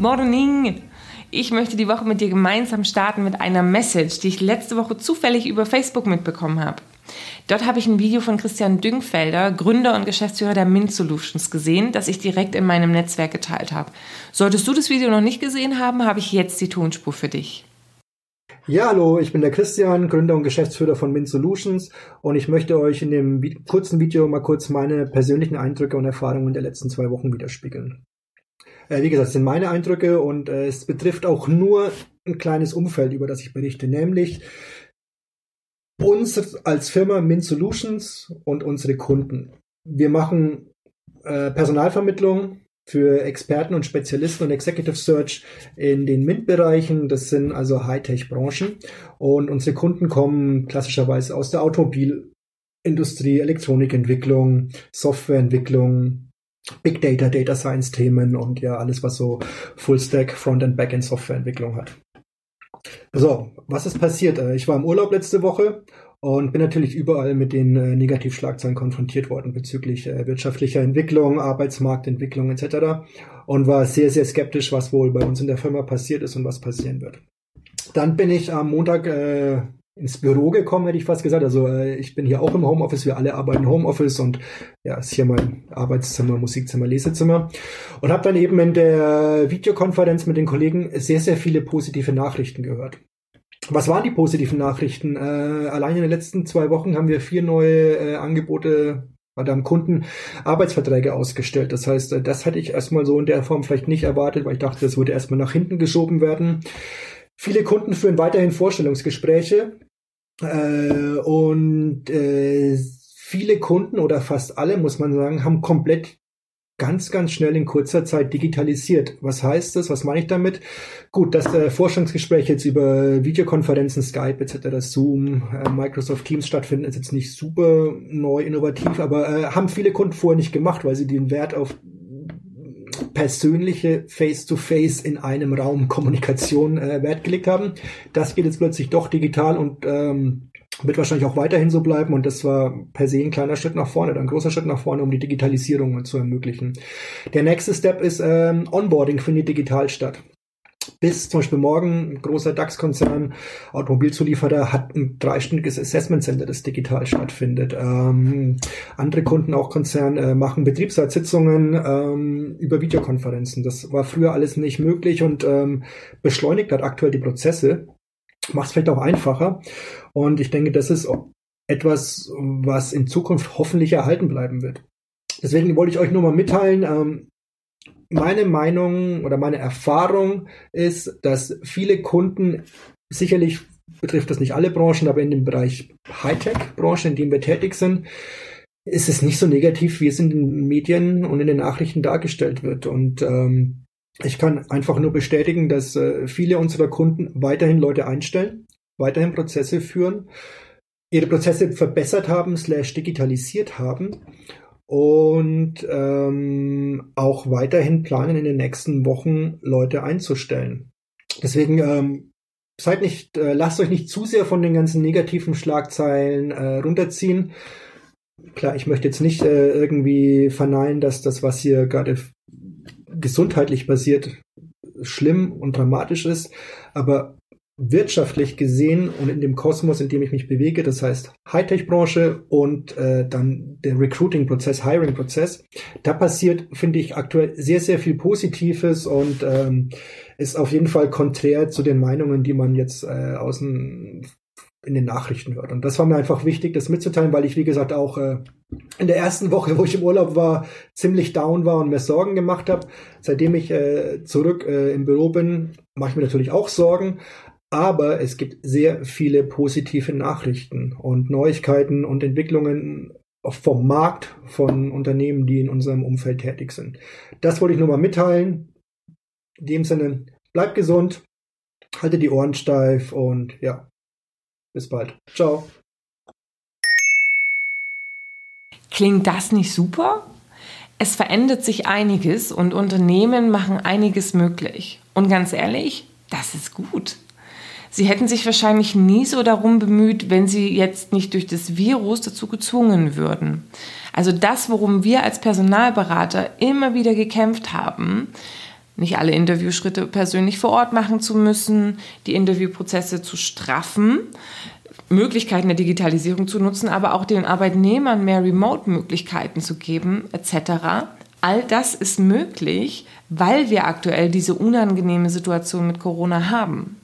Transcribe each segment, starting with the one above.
Morning! Ich möchte die Woche mit dir gemeinsam starten mit einer Message, die ich letzte Woche zufällig über Facebook mitbekommen habe. Dort habe ich ein Video von Christian Düngfelder, Gründer und Geschäftsführer der Mint Solutions, gesehen, das ich direkt in meinem Netzwerk geteilt habe. Solltest du das Video noch nicht gesehen haben, habe ich jetzt die Tonspur für dich. Ja, hallo, ich bin der Christian, Gründer und Geschäftsführer von Mint Solutions und ich möchte euch in dem kurzen Video mal kurz meine persönlichen Eindrücke und Erfahrungen der letzten zwei Wochen widerspiegeln. Äh, wie gesagt, es sind meine Eindrücke und äh, es betrifft auch nur ein kleines Umfeld, über das ich berichte, nämlich uns als Firma Mint Solutions und unsere Kunden. Wir machen äh, Personalvermittlung für Experten und Spezialisten und Executive Search in den MINT-Bereichen. Das sind also Hightech-Branchen. Und unsere Kunden kommen klassischerweise aus der Automobilindustrie, Elektronikentwicklung, Softwareentwicklung, Big Data, Data Science Themen und ja alles, was so Full-Stack, Front- Backend Softwareentwicklung hat. So, was ist passiert? Äh, ich war im Urlaub letzte Woche und bin natürlich überall mit den äh, Negativschlagzeilen konfrontiert worden bezüglich äh, wirtschaftlicher Entwicklung, Arbeitsmarktentwicklung etc. und war sehr, sehr skeptisch, was wohl bei uns in der Firma passiert ist und was passieren wird. Dann bin ich am Montag äh, ins Büro gekommen, hätte ich fast gesagt. Also äh, ich bin hier auch im Homeoffice, wir alle arbeiten Homeoffice und ja, ist hier mein Arbeitszimmer, Musikzimmer, Lesezimmer. Und habe dann eben in der Videokonferenz mit den Kollegen sehr, sehr viele positive Nachrichten gehört. Was waren die positiven Nachrichten? Äh, allein in den letzten zwei Wochen haben wir vier neue äh, Angebote oder haben Kunden Arbeitsverträge ausgestellt. Das heißt, äh, das hätte ich erstmal so in der Form vielleicht nicht erwartet, weil ich dachte, das würde erstmal nach hinten geschoben werden. Viele Kunden führen weiterhin Vorstellungsgespräche äh, und äh, viele Kunden oder fast alle, muss man sagen, haben komplett ganz, ganz schnell in kurzer Zeit digitalisiert. Was heißt das? Was meine ich damit? Gut, dass äh, Forschungsgespräche jetzt über Videokonferenzen, Skype etc., Zoom, äh, Microsoft Teams stattfinden, ist jetzt nicht super neu, innovativ, aber äh, haben viele Kunden vorher nicht gemacht, weil sie den Wert auf persönliche Face-to-Face -face in einem Raum Kommunikation äh, Wert gelegt haben. Das geht jetzt plötzlich doch digital und ähm, wird wahrscheinlich auch weiterhin so bleiben und das war per se ein kleiner Schritt nach vorne, ein großer Schritt nach vorne, um die Digitalisierung zu ermöglichen. Der nächste Step ist ähm, Onboarding findet digital statt. Bis zum Beispiel morgen ein großer DAX-Konzern, Automobilzulieferer, hat ein dreistündiges Assessment Center, das digital stattfindet. Ähm, andere Kunden, auch Konzern, äh, machen Betriebsratssitzungen ähm, über Videokonferenzen. Das war früher alles nicht möglich und ähm, beschleunigt hat aktuell die Prozesse macht es vielleicht auch einfacher. Und ich denke, das ist etwas, was in Zukunft hoffentlich erhalten bleiben wird. Deswegen wollte ich euch nur mal mitteilen, ähm, meine Meinung oder meine Erfahrung ist, dass viele Kunden sicherlich betrifft das nicht alle Branchen, aber in dem Bereich Hightech-Branche, in dem wir tätig sind, ist es nicht so negativ, wie es in den Medien und in den Nachrichten dargestellt wird. Und ähm, ich kann einfach nur bestätigen, dass äh, viele unserer Kunden weiterhin Leute einstellen, weiterhin Prozesse führen, ihre Prozesse verbessert haben, slash digitalisiert haben und ähm, auch weiterhin planen, in den nächsten Wochen Leute einzustellen. Deswegen ähm, seid nicht, äh, lasst euch nicht zu sehr von den ganzen negativen Schlagzeilen äh, runterziehen. Klar, ich möchte jetzt nicht äh, irgendwie verneinen, dass das, was hier gerade gesundheitlich basiert schlimm und dramatisch ist, aber wirtschaftlich gesehen und in dem Kosmos, in dem ich mich bewege, das heißt Hightech-Branche und äh, dann der Recruiting-Prozess, Hiring-Prozess, da passiert, finde ich, aktuell sehr, sehr viel Positives und ähm, ist auf jeden Fall konträr zu den Meinungen, die man jetzt äh, außen in den Nachrichten hört. Und das war mir einfach wichtig, das mitzuteilen, weil ich, wie gesagt, auch äh, in der ersten Woche, wo ich im Urlaub war, ziemlich down war und mir Sorgen gemacht habe. Seitdem ich äh, zurück äh, im Büro bin, mache ich mir natürlich auch Sorgen. Aber es gibt sehr viele positive Nachrichten und Neuigkeiten und Entwicklungen vom Markt von Unternehmen, die in unserem Umfeld tätig sind. Das wollte ich nur mal mitteilen. In dem Sinne, bleibt gesund, haltet die Ohren steif und ja, bis bald. Ciao. Klingt das nicht super? Es verändert sich einiges und Unternehmen machen einiges möglich. Und ganz ehrlich, das ist gut. Sie hätten sich wahrscheinlich nie so darum bemüht, wenn sie jetzt nicht durch das Virus dazu gezwungen würden. Also das, worum wir als Personalberater immer wieder gekämpft haben, nicht alle Interviewschritte persönlich vor Ort machen zu müssen, die Interviewprozesse zu straffen, Möglichkeiten der Digitalisierung zu nutzen, aber auch den Arbeitnehmern mehr Remote-Möglichkeiten zu geben, etc. All das ist möglich, weil wir aktuell diese unangenehme Situation mit Corona haben.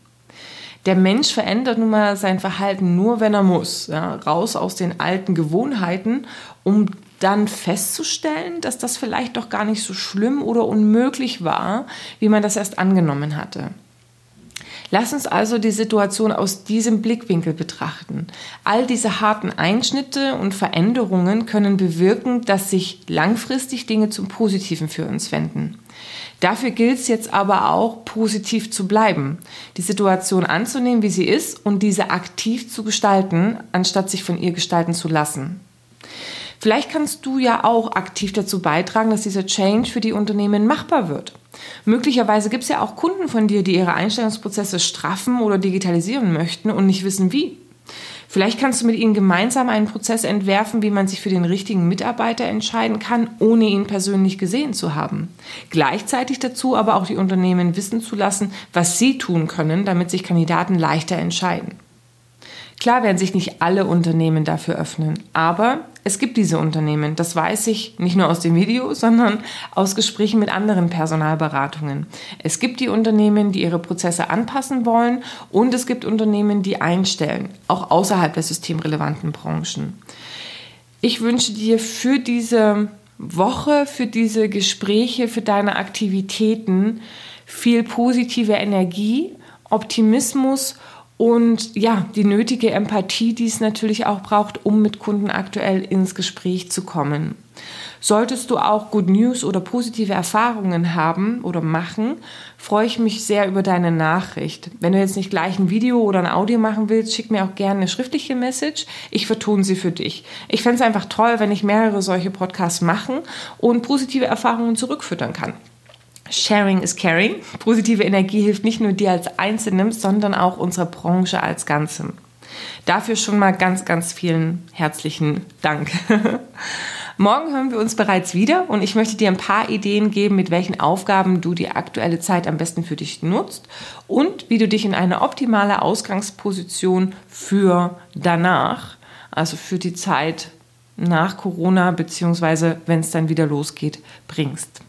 Der Mensch verändert nun mal sein Verhalten nur, wenn er muss. Ja, raus aus den alten Gewohnheiten, um dann festzustellen, dass das vielleicht doch gar nicht so schlimm oder unmöglich war, wie man das erst angenommen hatte. Lass uns also die Situation aus diesem Blickwinkel betrachten. All diese harten Einschnitte und Veränderungen können bewirken, dass sich langfristig Dinge zum Positiven für uns wenden. Dafür gilt es jetzt aber auch, positiv zu bleiben, die Situation anzunehmen, wie sie ist und diese aktiv zu gestalten, anstatt sich von ihr gestalten zu lassen. Vielleicht kannst du ja auch aktiv dazu beitragen, dass dieser Change für die Unternehmen machbar wird. Möglicherweise gibt es ja auch Kunden von dir, die ihre Einstellungsprozesse straffen oder digitalisieren möchten und nicht wissen wie. Vielleicht kannst du mit ihnen gemeinsam einen Prozess entwerfen, wie man sich für den richtigen Mitarbeiter entscheiden kann, ohne ihn persönlich gesehen zu haben. Gleichzeitig dazu aber auch die Unternehmen wissen zu lassen, was sie tun können, damit sich Kandidaten leichter entscheiden. Klar werden sich nicht alle Unternehmen dafür öffnen, aber es gibt diese Unternehmen, das weiß ich nicht nur aus dem Video, sondern aus Gesprächen mit anderen Personalberatungen. Es gibt die Unternehmen, die ihre Prozesse anpassen wollen und es gibt Unternehmen, die einstellen, auch außerhalb der systemrelevanten Branchen. Ich wünsche dir für diese Woche, für diese Gespräche, für deine Aktivitäten viel positive Energie, Optimismus und ja, die nötige Empathie, die es natürlich auch braucht, um mit Kunden aktuell ins Gespräch zu kommen. Solltest du auch Good News oder positive Erfahrungen haben oder machen, freue ich mich sehr über deine Nachricht. Wenn du jetzt nicht gleich ein Video oder ein Audio machen willst, schick mir auch gerne eine schriftliche Message. Ich vertone sie für dich. Ich fände es einfach toll, wenn ich mehrere solche Podcasts machen und positive Erfahrungen zurückfüttern kann. Sharing is caring. Positive Energie hilft nicht nur dir als Einzelnem, sondern auch unserer Branche als Ganzem. Dafür schon mal ganz, ganz vielen herzlichen Dank. Morgen hören wir uns bereits wieder und ich möchte dir ein paar Ideen geben, mit welchen Aufgaben du die aktuelle Zeit am besten für dich nutzt und wie du dich in eine optimale Ausgangsposition für danach, also für die Zeit nach Corona, beziehungsweise wenn es dann wieder losgeht, bringst.